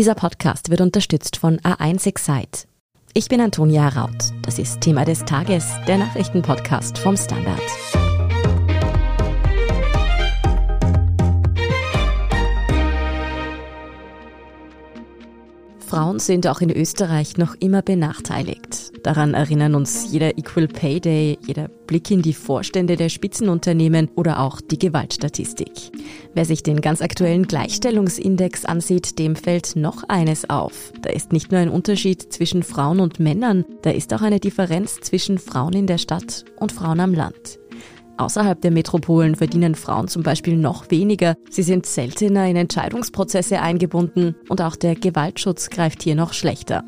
Dieser Podcast wird unterstützt von A1 Excite. Ich bin Antonia Raut. Das ist Thema des Tages, der Nachrichtenpodcast vom Standard. Frauen sind auch in Österreich noch immer benachteiligt. Daran erinnern uns jeder Equal Pay Day, jeder Blick in die Vorstände der Spitzenunternehmen oder auch die Gewaltstatistik. Wer sich den ganz aktuellen Gleichstellungsindex ansieht, dem fällt noch eines auf. Da ist nicht nur ein Unterschied zwischen Frauen und Männern, da ist auch eine Differenz zwischen Frauen in der Stadt und Frauen am Land. Außerhalb der Metropolen verdienen Frauen zum Beispiel noch weniger. Sie sind seltener in Entscheidungsprozesse eingebunden und auch der Gewaltschutz greift hier noch schlechter.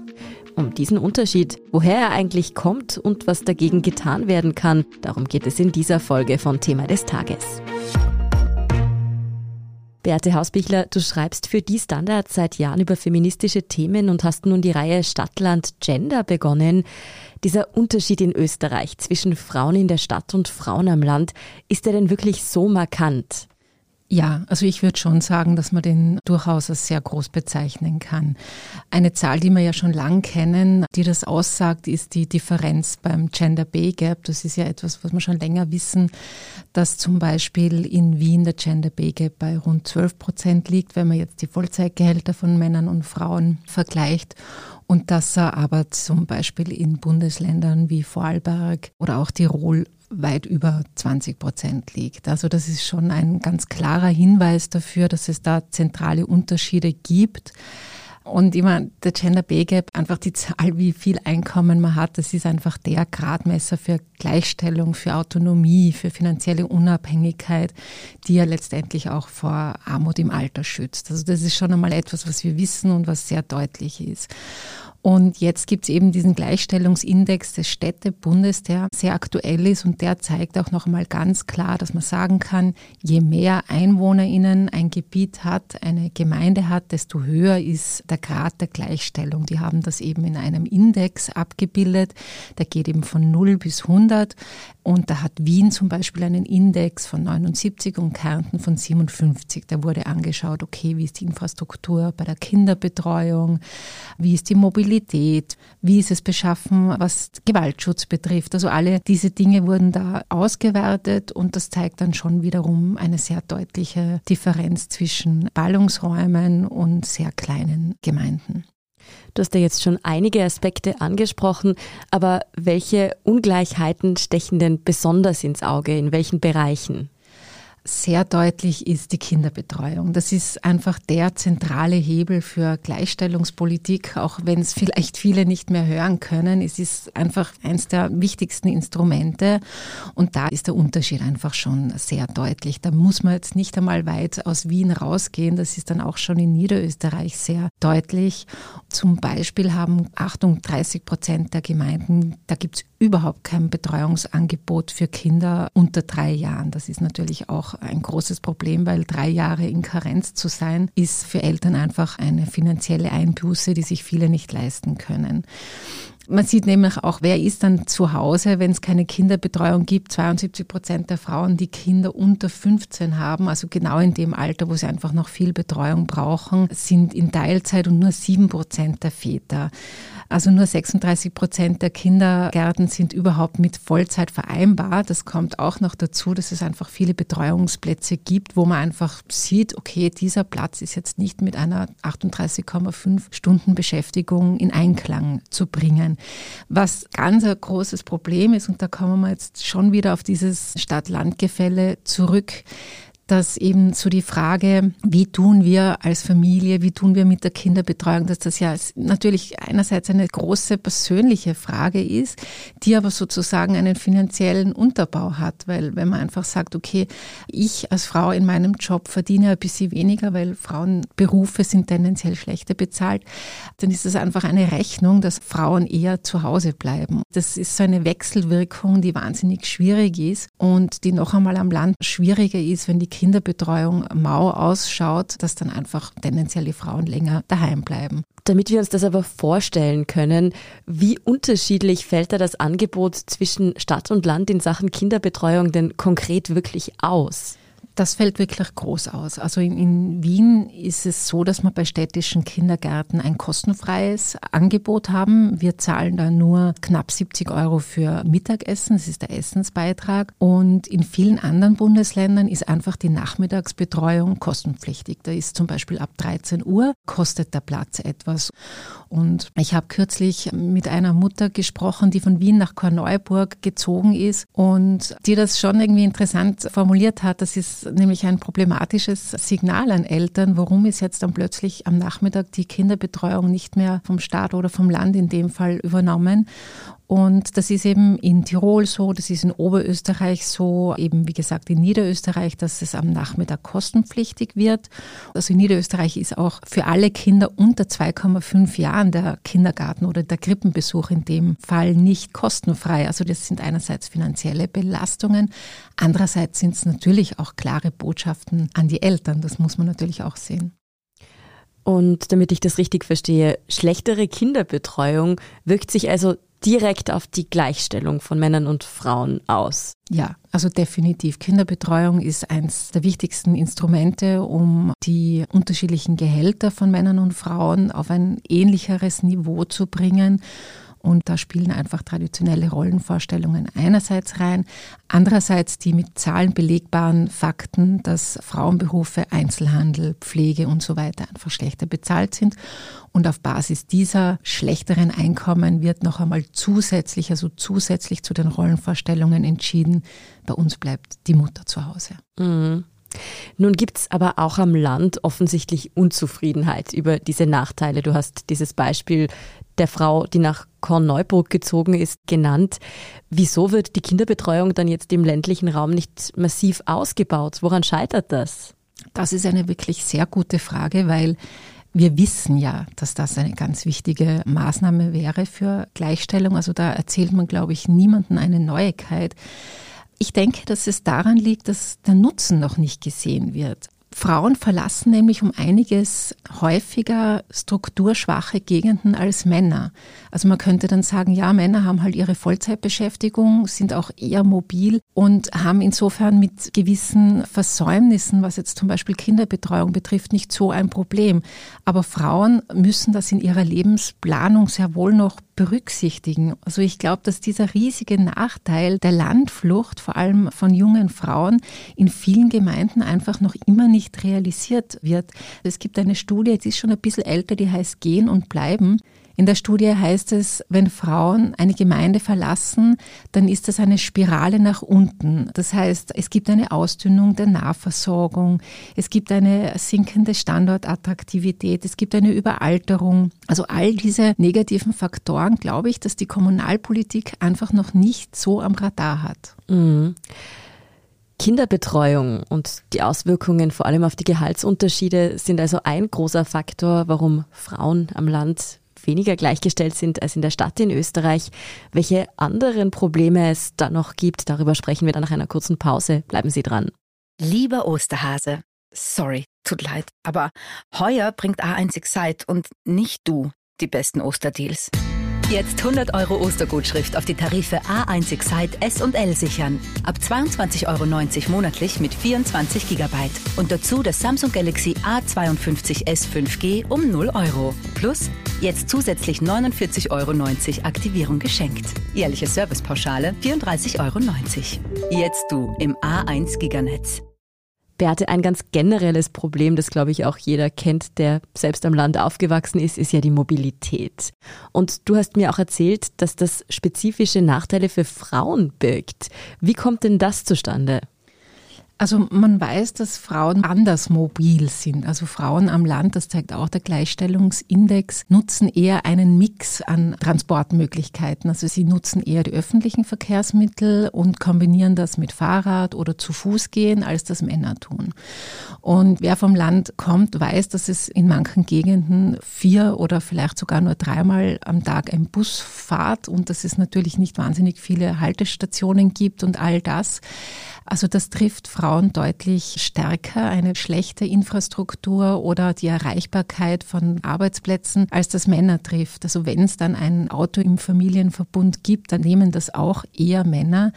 Um diesen Unterschied, woher er eigentlich kommt und was dagegen getan werden kann, darum geht es in dieser Folge von Thema des Tages. Beate Hausbichler, du schreibst für die Standard seit Jahren über feministische Themen und hast nun die Reihe Stadtland Gender begonnen. Dieser Unterschied in Österreich zwischen Frauen in der Stadt und Frauen am Land, ist er denn wirklich so markant? Ja, also ich würde schon sagen, dass man den durchaus als sehr groß bezeichnen kann. Eine Zahl, die wir ja schon lang kennen, die das aussagt, ist die Differenz beim Gender Pay Gap. Das ist ja etwas, was wir schon länger wissen, dass zum Beispiel in Wien der Gender Pay Gap bei rund 12 Prozent liegt, wenn man jetzt die Vollzeitgehälter von Männern und Frauen vergleicht. Und dass er aber zum Beispiel in Bundesländern wie Vorarlberg oder auch Tirol weit über 20 Prozent liegt. Also das ist schon ein ganz klarer Hinweis dafür, dass es da zentrale Unterschiede gibt. Und immer der Gender Pay Gap, einfach die Zahl, wie viel Einkommen man hat, das ist einfach der Gradmesser für Gleichstellung, für Autonomie, für finanzielle Unabhängigkeit, die ja letztendlich auch vor Armut im Alter schützt. Also das ist schon einmal etwas, was wir wissen und was sehr deutlich ist. Und jetzt gibt es eben diesen Gleichstellungsindex des Städtebundes, der sehr aktuell ist und der zeigt auch noch einmal ganz klar, dass man sagen kann, je mehr EinwohnerInnen ein Gebiet hat, eine Gemeinde hat, desto höher ist der Grad der Gleichstellung. Die haben das eben in einem Index abgebildet. Der geht eben von 0 bis 100. Und da hat Wien zum Beispiel einen Index von 79 und Kärnten von 57. Da wurde angeschaut, okay, wie ist die Infrastruktur bei der Kinderbetreuung, wie ist die Mobilität, wie ist es beschaffen, was Gewaltschutz betrifft. Also alle diese Dinge wurden da ausgewertet und das zeigt dann schon wiederum eine sehr deutliche Differenz zwischen Ballungsräumen und sehr kleinen Gemeinden. Du hast ja jetzt schon einige Aspekte angesprochen, aber welche Ungleichheiten stechen denn besonders ins Auge? In welchen Bereichen? Sehr deutlich ist die Kinderbetreuung. Das ist einfach der zentrale Hebel für Gleichstellungspolitik, auch wenn es vielleicht viele nicht mehr hören können. Es ist einfach eines der wichtigsten Instrumente und da ist der Unterschied einfach schon sehr deutlich. Da muss man jetzt nicht einmal weit aus Wien rausgehen. Das ist dann auch schon in Niederösterreich sehr deutlich. Zum Beispiel haben 38 Prozent der Gemeinden, da gibt es überhaupt kein Betreuungsangebot für Kinder unter drei Jahren. Das ist natürlich auch ein großes Problem, weil drei Jahre in Karenz zu sein, ist für Eltern einfach eine finanzielle Einbuße, die sich viele nicht leisten können. Man sieht nämlich auch, wer ist dann zu Hause, wenn es keine Kinderbetreuung gibt. 72 Prozent der Frauen, die Kinder unter 15 haben, also genau in dem Alter, wo sie einfach noch viel Betreuung brauchen, sind in Teilzeit und nur sieben Prozent der Väter. Also nur 36 Prozent der Kindergärten sind überhaupt mit Vollzeit vereinbar. Das kommt auch noch dazu, dass es einfach viele Betreuungsplätze gibt, wo man einfach sieht, okay, dieser Platz ist jetzt nicht mit einer 38,5 Stunden Beschäftigung in Einklang zu bringen. Was ganz ein großes Problem ist, und da kommen wir jetzt schon wieder auf dieses Stadt-Land-Gefälle zurück, dass eben so die Frage, wie tun wir als Familie, wie tun wir mit der Kinderbetreuung, dass das ja natürlich einerseits eine große persönliche Frage ist, die aber sozusagen einen finanziellen Unterbau hat, weil wenn man einfach sagt, okay, ich als Frau in meinem Job verdiene ein bisschen weniger, weil Frauenberufe sind tendenziell schlechter bezahlt, dann ist das einfach eine Rechnung, dass Frauen eher zu Hause bleiben. Das ist so eine Wechselwirkung, die wahnsinnig schwierig ist und die noch einmal am Land schwieriger ist, wenn die Kinder Kinderbetreuung mau ausschaut, dass dann einfach tendenziell die Frauen länger daheim bleiben. Damit wir uns das aber vorstellen können, wie unterschiedlich fällt da das Angebot zwischen Stadt und Land in Sachen Kinderbetreuung denn konkret wirklich aus? Das fällt wirklich groß aus. Also in, in, Wien ist es so, dass wir bei städtischen Kindergärten ein kostenfreies Angebot haben. Wir zahlen da nur knapp 70 Euro für Mittagessen, das ist der Essensbeitrag. Und in vielen anderen Bundesländern ist einfach die Nachmittagsbetreuung kostenpflichtig. Da ist zum Beispiel ab 13 Uhr kostet der Platz etwas. Und ich habe kürzlich mit einer Mutter gesprochen, die von Wien nach Korneuburg gezogen ist und die das schon irgendwie interessant formuliert hat. Das ist nämlich ein problematisches Signal an Eltern. Warum ist jetzt dann plötzlich am Nachmittag die Kinderbetreuung nicht mehr vom Staat oder vom Land in dem Fall übernommen? Und das ist eben in Tirol so, das ist in Oberösterreich so, eben wie gesagt in Niederösterreich, dass es am Nachmittag kostenpflichtig wird. Also in Niederösterreich ist auch für alle Kinder unter 2,5 Jahren der Kindergarten oder der Krippenbesuch in dem Fall nicht kostenfrei. Also das sind einerseits finanzielle Belastungen, andererseits sind es natürlich auch klare Botschaften an die Eltern. Das muss man natürlich auch sehen. Und damit ich das richtig verstehe, schlechtere Kinderbetreuung wirkt sich also direkt auf die Gleichstellung von Männern und Frauen aus. Ja, also definitiv. Kinderbetreuung ist eines der wichtigsten Instrumente, um die unterschiedlichen Gehälter von Männern und Frauen auf ein ähnlicheres Niveau zu bringen und da spielen einfach traditionelle Rollenvorstellungen einerseits rein, andererseits die mit Zahlen belegbaren Fakten, dass Frauenberufe, Einzelhandel, Pflege und so weiter einfach schlechter bezahlt sind. Und auf Basis dieser schlechteren Einkommen wird noch einmal zusätzlich, also zusätzlich zu den Rollenvorstellungen entschieden, bei uns bleibt die Mutter zu Hause. Mhm. Nun gibt es aber auch am Land offensichtlich Unzufriedenheit über diese Nachteile. Du hast dieses Beispiel der Frau, die nach Korneuburg gezogen ist, genannt. Wieso wird die Kinderbetreuung dann jetzt im ländlichen Raum nicht massiv ausgebaut? Woran scheitert das? Das ist eine wirklich sehr gute Frage, weil wir wissen ja, dass das eine ganz wichtige Maßnahme wäre für Gleichstellung. Also da erzählt man, glaube ich, niemanden eine Neuigkeit. Ich denke, dass es daran liegt, dass der Nutzen noch nicht gesehen wird. Frauen verlassen nämlich um einiges häufiger strukturschwache Gegenden als Männer. Also man könnte dann sagen, ja, Männer haben halt ihre Vollzeitbeschäftigung, sind auch eher mobil und haben insofern mit gewissen Versäumnissen, was jetzt zum Beispiel Kinderbetreuung betrifft, nicht so ein Problem. Aber Frauen müssen das in ihrer Lebensplanung sehr wohl noch berücksichtigen. Also ich glaube, dass dieser riesige Nachteil der Landflucht, vor allem von jungen Frauen, in vielen Gemeinden einfach noch immer nicht realisiert wird. Es gibt eine Studie, die ist schon ein bisschen älter, die heißt Gehen und Bleiben. In der Studie heißt es, wenn Frauen eine Gemeinde verlassen, dann ist das eine Spirale nach unten. Das heißt, es gibt eine Ausdünnung der Nahversorgung, es gibt eine sinkende Standortattraktivität, es gibt eine Überalterung. Also all diese negativen Faktoren, glaube ich, dass die Kommunalpolitik einfach noch nicht so am Radar hat. Mhm. Kinderbetreuung und die Auswirkungen vor allem auf die Gehaltsunterschiede sind also ein großer Faktor, warum Frauen am Land weniger gleichgestellt sind als in der Stadt in Österreich. Welche anderen Probleme es da noch gibt, darüber sprechen wir dann nach einer kurzen Pause. Bleiben Sie dran. Lieber Osterhase, sorry, tut leid, aber heuer bringt A1 Excite und nicht du die besten Osterdeals. Jetzt 100 Euro Ostergutschrift auf die Tarife A1 Excite S und L sichern. Ab 22,90 Euro monatlich mit 24 GB. Und dazu das Samsung Galaxy A52s 5G um 0 Euro. Plus jetzt zusätzlich 49,90 Euro Aktivierung geschenkt. Jährliche Servicepauschale 34,90 Euro. Jetzt du im A1 Giganetz. Beate, ein ganz generelles Problem, das glaube ich auch jeder kennt, der selbst am Land aufgewachsen ist, ist ja die Mobilität. Und du hast mir auch erzählt, dass das spezifische Nachteile für Frauen birgt. Wie kommt denn das zustande? Also man weiß, dass Frauen anders mobil sind. Also Frauen am Land, das zeigt auch der Gleichstellungsindex, nutzen eher einen Mix an Transportmöglichkeiten. Also sie nutzen eher die öffentlichen Verkehrsmittel und kombinieren das mit Fahrrad oder zu Fuß gehen, als das Männer tun. Und wer vom Land kommt, weiß, dass es in manchen Gegenden vier oder vielleicht sogar nur dreimal am Tag ein Bus fahrt und dass es natürlich nicht wahnsinnig viele Haltestationen gibt und all das. Also das trifft Frauen Frauen deutlich stärker eine schlechte Infrastruktur oder die Erreichbarkeit von Arbeitsplätzen, als das Männer trifft. Also wenn es dann ein Auto im Familienverbund gibt, dann nehmen das auch eher Männer.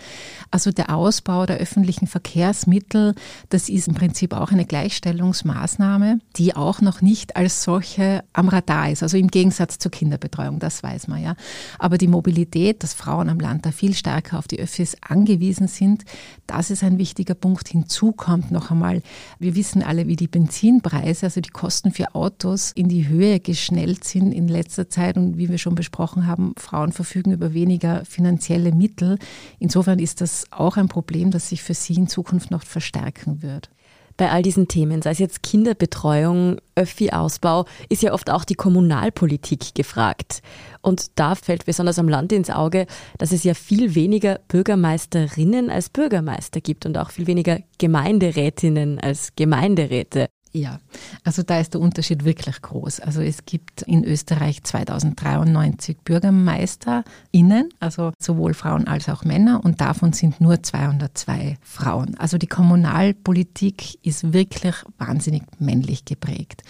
Also der Ausbau der öffentlichen Verkehrsmittel, das ist im Prinzip auch eine Gleichstellungsmaßnahme, die auch noch nicht als solche am Radar ist. Also im Gegensatz zur Kinderbetreuung, das weiß man ja. Aber die Mobilität, dass Frauen am Land da viel stärker auf die Öffis angewiesen sind, das ist ein wichtiger Punkt. Hinzu kommt noch einmal, wir wissen alle, wie die Benzinpreise, also die Kosten für Autos in die Höhe geschnellt sind in letzter Zeit und wie wir schon besprochen haben, Frauen verfügen über weniger finanzielle Mittel. Insofern ist das auch ein Problem, das sich für sie in Zukunft noch verstärken wird. Bei all diesen Themen, sei es jetzt Kinderbetreuung, Öffi-Ausbau, ist ja oft auch die Kommunalpolitik gefragt. Und da fällt besonders am Land ins Auge, dass es ja viel weniger Bürgermeisterinnen als Bürgermeister gibt und auch viel weniger Gemeinderätinnen als Gemeinderäte. Ja, also da ist der Unterschied wirklich groß. Also es gibt in Österreich 2093 BürgermeisterInnen, also sowohl Frauen als auch Männer, und davon sind nur 202 Frauen. Also die Kommunalpolitik ist wirklich wahnsinnig männlich geprägt.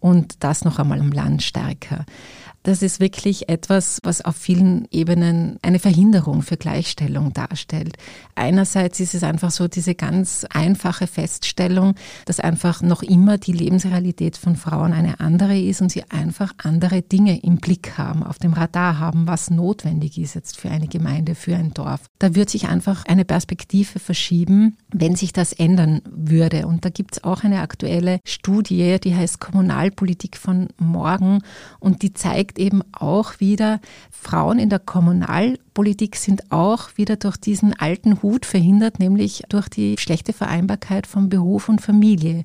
Und das noch einmal am Land stärker. Das ist wirklich etwas, was auf vielen Ebenen eine Verhinderung für Gleichstellung darstellt. Einerseits ist es einfach so diese ganz einfache Feststellung, dass einfach noch immer die Lebensrealität von Frauen eine andere ist und sie einfach andere Dinge im Blick haben, auf dem Radar haben, was notwendig ist jetzt für eine Gemeinde, für ein Dorf. Da wird sich einfach eine Perspektive verschieben, wenn sich das ändern würde. Und da gibt es auch eine aktuelle Studie, die heißt Kommunalpolitik von morgen und die zeigt, zeigt eben auch wieder, Frauen in der Kommunalpolitik sind auch wieder durch diesen alten Hut verhindert, nämlich durch die schlechte Vereinbarkeit von Beruf und Familie.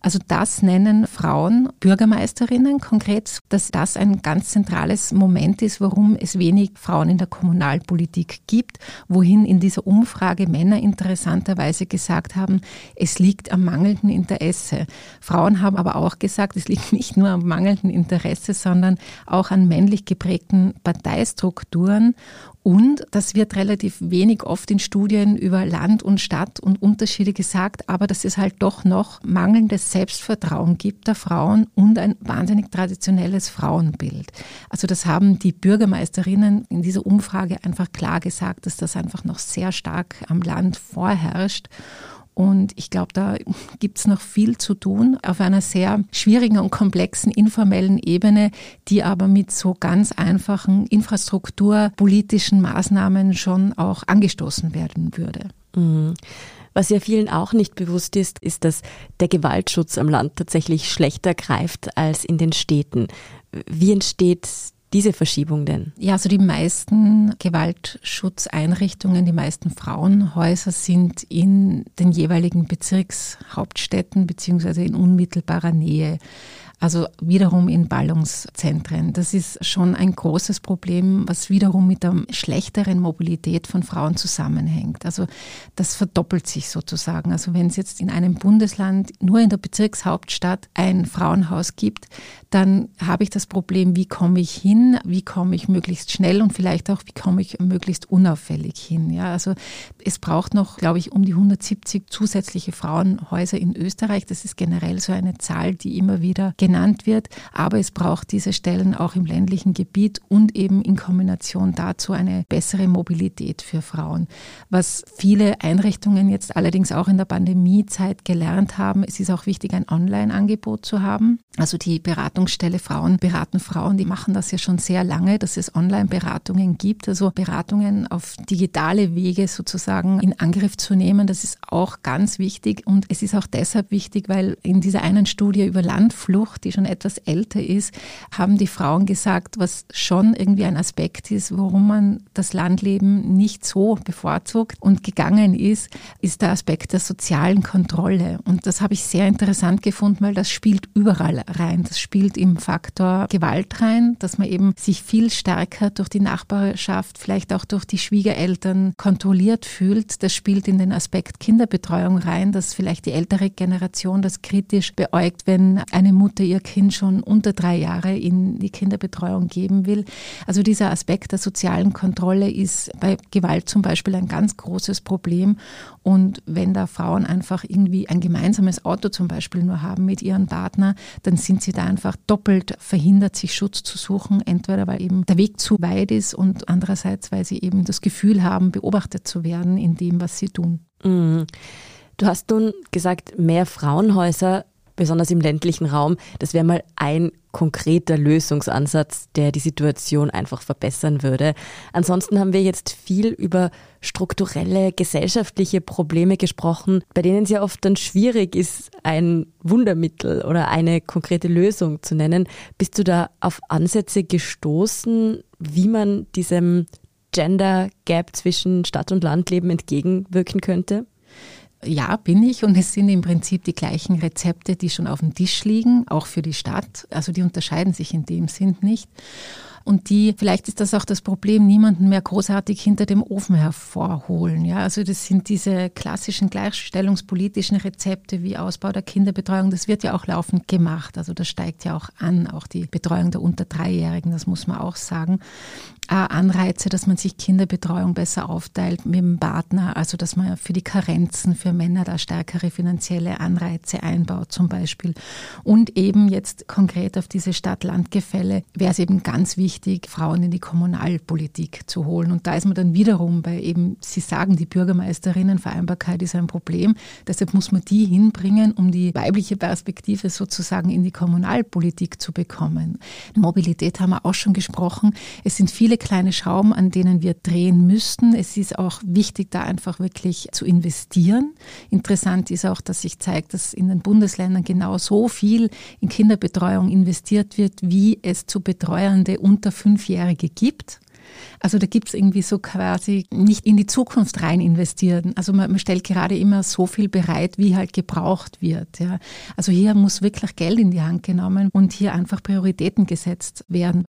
Also das nennen Frauen Bürgermeisterinnen konkret, dass das ein ganz zentrales Moment ist, warum es wenig Frauen in der Kommunalpolitik gibt, wohin in dieser Umfrage Männer interessanterweise gesagt haben, es liegt am mangelnden Interesse. Frauen haben aber auch gesagt, es liegt nicht nur am mangelnden Interesse, sondern auch an männlich geprägten Parteistrukturen und das wird relativ wenig oft in Studien über Land und Stadt und Unterschiede gesagt, aber dass es halt doch noch mangelndes Selbstvertrauen gibt der Frauen und ein wahnsinnig traditionelles Frauenbild. Also das haben die Bürgermeisterinnen in dieser Umfrage einfach klar gesagt, dass das einfach noch sehr stark am Land vorherrscht. Und ich glaube, da gibt es noch viel zu tun auf einer sehr schwierigen und komplexen informellen Ebene, die aber mit so ganz einfachen infrastrukturpolitischen Maßnahmen schon auch angestoßen werden würde. Mhm. Was ja vielen auch nicht bewusst ist, ist, dass der Gewaltschutz am Land tatsächlich schlechter greift als in den Städten. Wie entsteht diese Verschiebung denn? Ja, also die meisten Gewaltschutzeinrichtungen, die meisten Frauenhäuser sind in den jeweiligen Bezirkshauptstädten beziehungsweise in unmittelbarer Nähe also wiederum in Ballungszentren. Das ist schon ein großes Problem, was wiederum mit der schlechteren Mobilität von Frauen zusammenhängt. Also das verdoppelt sich sozusagen. Also wenn es jetzt in einem Bundesland nur in der Bezirkshauptstadt ein Frauenhaus gibt, dann habe ich das Problem, wie komme ich hin, wie komme ich möglichst schnell und vielleicht auch, wie komme ich möglichst unauffällig hin. Ja, also es braucht noch, glaube ich, um die 170 zusätzliche Frauenhäuser in Österreich. Das ist generell so eine Zahl, die immer wieder genannt wird. Aber es braucht diese Stellen auch im ländlichen Gebiet und eben in Kombination dazu eine bessere Mobilität für Frauen. Was viele Einrichtungen jetzt allerdings auch in der Pandemiezeit gelernt haben, es ist auch wichtig, ein Online-Angebot zu haben. Also die Beratungsstelle Frauen beraten Frauen, die machen das ja schon sehr lange, dass es Online-Beratungen gibt, also Beratungen auf digitale Wege sozusagen in Angriff zu nehmen. Das ist auch ganz wichtig und es ist auch deshalb wichtig, weil in dieser einen Studie über Landflucht, die schon etwas älter ist, haben die Frauen gesagt, was schon irgendwie ein Aspekt ist, warum man das Landleben nicht so bevorzugt und gegangen ist, ist der Aspekt der sozialen Kontrolle. Und das habe ich sehr interessant gefunden, weil das spielt überall rein. Das spielt im Faktor Gewalt rein, dass man eben sich viel stärker durch die Nachbarschaft, vielleicht auch durch die Schwiegereltern kontrolliert fühlt. Das spielt in den Aspekt Kinderbetreuung rein, dass vielleicht die ältere Generation das kritisch beäugt, wenn eine Mutter ihr Kind schon unter drei Jahre in die Kinderbetreuung geben will. Also dieser Aspekt der sozialen Kontrolle ist bei Gewalt zum Beispiel ein ganz großes Problem. Und wenn da Frauen einfach irgendwie ein gemeinsames Auto zum Beispiel nur haben mit ihrem Partner, dann sind sie da einfach doppelt verhindert, sich Schutz zu suchen. Entweder weil eben der Weg zu weit ist und andererseits, weil sie eben das Gefühl haben, beobachtet zu werden in dem, was sie tun. Mhm. Du hast nun gesagt, mehr Frauenhäuser, besonders im ländlichen Raum, das wäre mal ein konkreter Lösungsansatz, der die Situation einfach verbessern würde. Ansonsten haben wir jetzt viel über strukturelle gesellschaftliche Probleme gesprochen, bei denen es ja oft dann schwierig ist, ein Wundermittel oder eine konkrete Lösung zu nennen. Bist du da auf Ansätze gestoßen, wie man diesem Gender Gap zwischen Stadt und Landleben entgegenwirken könnte? Ja, bin ich und es sind im Prinzip die gleichen Rezepte, die schon auf dem Tisch liegen, auch für die Stadt. Also die unterscheiden sich in dem Sinn nicht und die, vielleicht ist das auch das Problem, niemanden mehr großartig hinter dem Ofen hervorholen. Ja, also das sind diese klassischen gleichstellungspolitischen Rezepte wie Ausbau der Kinderbetreuung. Das wird ja auch laufend gemacht. Also das steigt ja auch an, auch die Betreuung der unter Dreijährigen, das muss man auch sagen. Äh, Anreize, dass man sich Kinderbetreuung besser aufteilt mit dem Partner, also dass man für die Karenzen für Männer da stärkere finanzielle Anreize einbaut zum Beispiel. Und eben jetzt konkret auf diese Stadt-Land-Gefälle wäre es eben ganz wichtig, wichtig, Frauen in die Kommunalpolitik zu holen. Und da ist man dann wiederum bei eben, Sie sagen, die Bürgermeisterinnenvereinbarkeit ist ein Problem. Deshalb muss man die hinbringen, um die weibliche Perspektive sozusagen in die Kommunalpolitik zu bekommen. Mobilität haben wir auch schon gesprochen. Es sind viele kleine Schrauben, an denen wir drehen müssten. Es ist auch wichtig, da einfach wirklich zu investieren. Interessant ist auch, dass sich zeigt, dass in den Bundesländern genau so viel in Kinderbetreuung investiert wird, wie es zu betreuende und unter Fünfjährige gibt. Also da gibt es irgendwie so quasi nicht in die Zukunft rein investieren. Also man, man, stellt gerade immer so viel bereit, wie halt gebraucht wird. Ja. Also hier muss wirklich Geld in die Hand genommen und hier einfach Prioritäten gesetzt werden.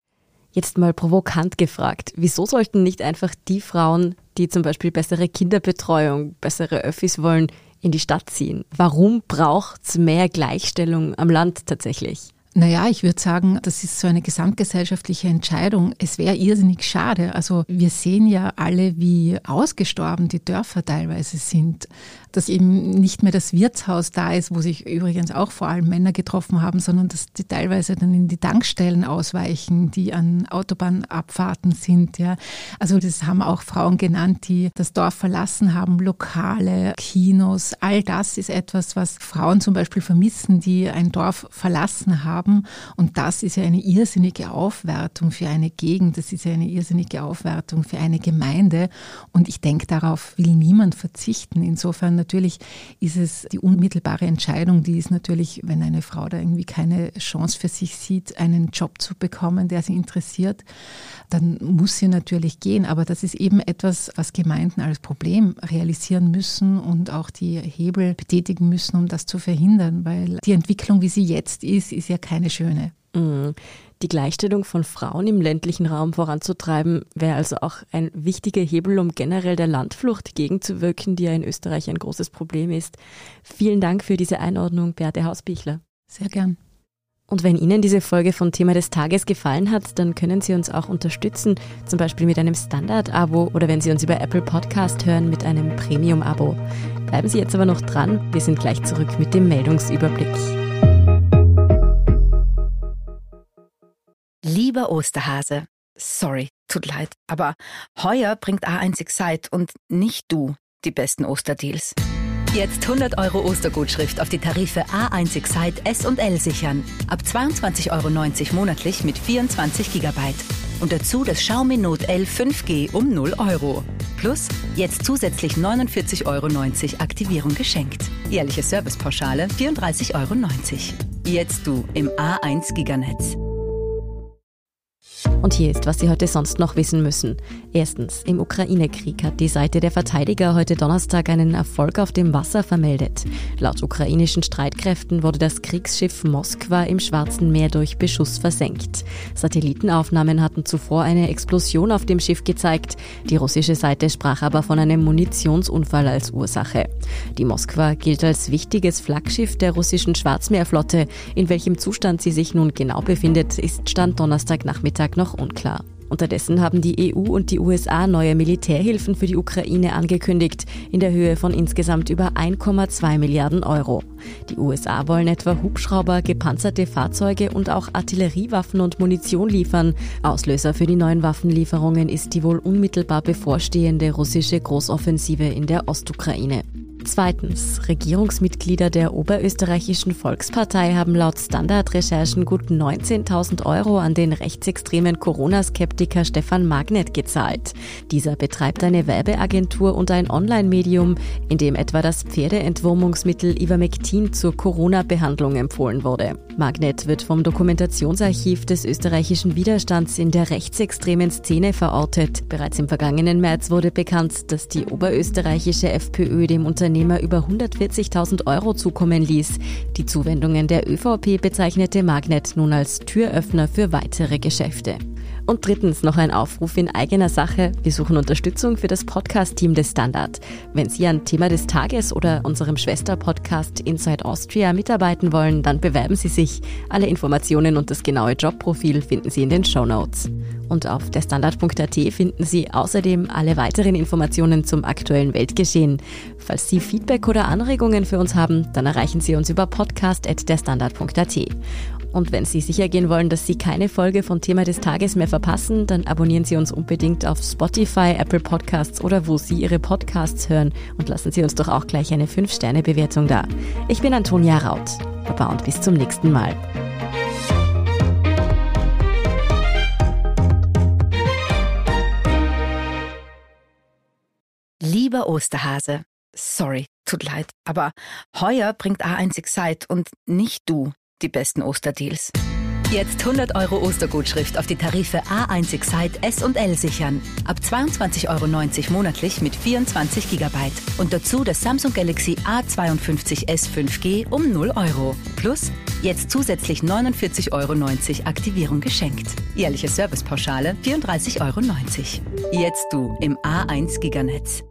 Jetzt mal provokant gefragt, wieso sollten nicht einfach die Frauen, die zum Beispiel bessere Kinderbetreuung, bessere Öffis wollen, in die Stadt ziehen? Warum braucht es mehr Gleichstellung am Land tatsächlich? Naja, ich würde sagen, das ist so eine gesamtgesellschaftliche Entscheidung. Es wäre irrsinnig schade. Also wir sehen ja alle, wie ausgestorben die Dörfer teilweise sind dass eben nicht mehr das Wirtshaus da ist, wo sich übrigens auch vor allem Männer getroffen haben, sondern dass die teilweise dann in die Tankstellen ausweichen, die an Autobahnabfahrten sind. Ja. Also das haben auch Frauen genannt, die das Dorf verlassen haben, Lokale, Kinos, all das ist etwas, was Frauen zum Beispiel vermissen, die ein Dorf verlassen haben. Und das ist ja eine irrsinnige Aufwertung für eine Gegend, das ist ja eine irrsinnige Aufwertung für eine Gemeinde. Und ich denke, darauf will niemand verzichten. Insofern natürlich ist es die unmittelbare Entscheidung, die ist natürlich, wenn eine Frau da irgendwie keine Chance für sich sieht, einen Job zu bekommen, der sie interessiert, dann muss sie natürlich gehen. Aber das ist eben etwas, was Gemeinden als Problem realisieren müssen und auch die Hebel betätigen müssen, um das zu verhindern, weil die Entwicklung, wie sie jetzt ist, ist ja keine schöne. Mhm. Die Gleichstellung von Frauen im ländlichen Raum voranzutreiben, wäre also auch ein wichtiger Hebel, um generell der Landflucht gegenzuwirken, die ja in Österreich ein großes Problem ist. Vielen Dank für diese Einordnung, Beate Hausbichler. Sehr gern. Und wenn Ihnen diese Folge von Thema des Tages gefallen hat, dann können Sie uns auch unterstützen, zum Beispiel mit einem Standard-Abo oder wenn Sie uns über Apple Podcast hören, mit einem Premium-Abo. Bleiben Sie jetzt aber noch dran, wir sind gleich zurück mit dem Meldungsüberblick. Lieber Osterhase, sorry, tut leid, aber heuer bringt A1 Excite und nicht du die besten Osterdeals. Jetzt 100 Euro Ostergutschrift auf die Tarife A1 Excite S und L sichern. Ab 22,90 Euro monatlich mit 24 GB. Und dazu das Xiaomi Note L 5G um 0 Euro. Plus jetzt zusätzlich 49,90 Euro Aktivierung geschenkt. Jährliche Servicepauschale 34,90 Euro. Jetzt du im A1 Giganetz. Und hier ist, was Sie heute sonst noch wissen müssen. Erstens, im Ukraine-Krieg hat die Seite der Verteidiger heute Donnerstag einen Erfolg auf dem Wasser vermeldet. Laut ukrainischen Streitkräften wurde das Kriegsschiff Moskwa im Schwarzen Meer durch Beschuss versenkt. Satellitenaufnahmen hatten zuvor eine Explosion auf dem Schiff gezeigt. Die russische Seite sprach aber von einem Munitionsunfall als Ursache. Die Moskwa gilt als wichtiges Flaggschiff der russischen Schwarzmeerflotte. In welchem Zustand sie sich nun genau befindet, ist Stand Donnerstagnachmittag noch unklar. Unterdessen haben die EU und die USA neue Militärhilfen für die Ukraine angekündigt, in der Höhe von insgesamt über 1,2 Milliarden Euro. Die USA wollen etwa Hubschrauber, gepanzerte Fahrzeuge und auch Artilleriewaffen und Munition liefern. Auslöser für die neuen Waffenlieferungen ist die wohl unmittelbar bevorstehende russische Großoffensive in der Ostukraine. Zweitens, Regierungsmitglieder der Oberösterreichischen Volkspartei haben laut Standardrecherchen gut 19.000 Euro an den rechtsextremen Corona-Skeptiker Stefan Magnet gezahlt. Dieser betreibt eine Werbeagentur und ein Online-Medium, in dem etwa das Pferdeentwurmungsmittel Ivermectin zur Corona-Behandlung empfohlen wurde. Magnet wird vom Dokumentationsarchiv des österreichischen Widerstands in der rechtsextremen Szene verortet. Bereits im vergangenen März wurde bekannt, dass die oberösterreichische FPÖ dem Unternehmen Unternehmer über 140.000 Euro zukommen ließ. Die Zuwendungen der ÖVP bezeichnete Magnet nun als Türöffner für weitere Geschäfte. Und drittens noch ein Aufruf in eigener Sache. Wir suchen Unterstützung für das Podcast-Team des Standard. Wenn Sie an Thema des Tages oder unserem Schwester-Podcast Inside Austria mitarbeiten wollen, dann bewerben Sie sich. Alle Informationen und das genaue Jobprofil finden Sie in den Show Notes. Und auf derstandard.at finden Sie außerdem alle weiteren Informationen zum aktuellen Weltgeschehen. Falls Sie Feedback oder Anregungen für uns haben, dann erreichen Sie uns über podcast.derstandard.at. Und wenn Sie sicher gehen wollen, dass Sie keine Folge von Thema des Tages mehr verpassen, dann abonnieren Sie uns unbedingt auf Spotify, Apple Podcasts oder wo Sie Ihre Podcasts hören und lassen Sie uns doch auch gleich eine 5-Sterne-Bewertung da. Ich bin Antonia Raut. Baba und bis zum nächsten Mal. Lieber Osterhase, sorry, tut leid, aber heuer bringt A1 Excite und nicht du die besten Osterdeals. Jetzt 100 Euro Ostergutschrift auf die Tarife A1 Excite S und L sichern. Ab 22,90 Euro monatlich mit 24 GB. Und dazu das Samsung Galaxy A52s 5G um 0 Euro. Plus jetzt zusätzlich 49,90 Euro Aktivierung geschenkt. Jährliche Servicepauschale 34,90 Euro. Jetzt du im A1 Giganetz.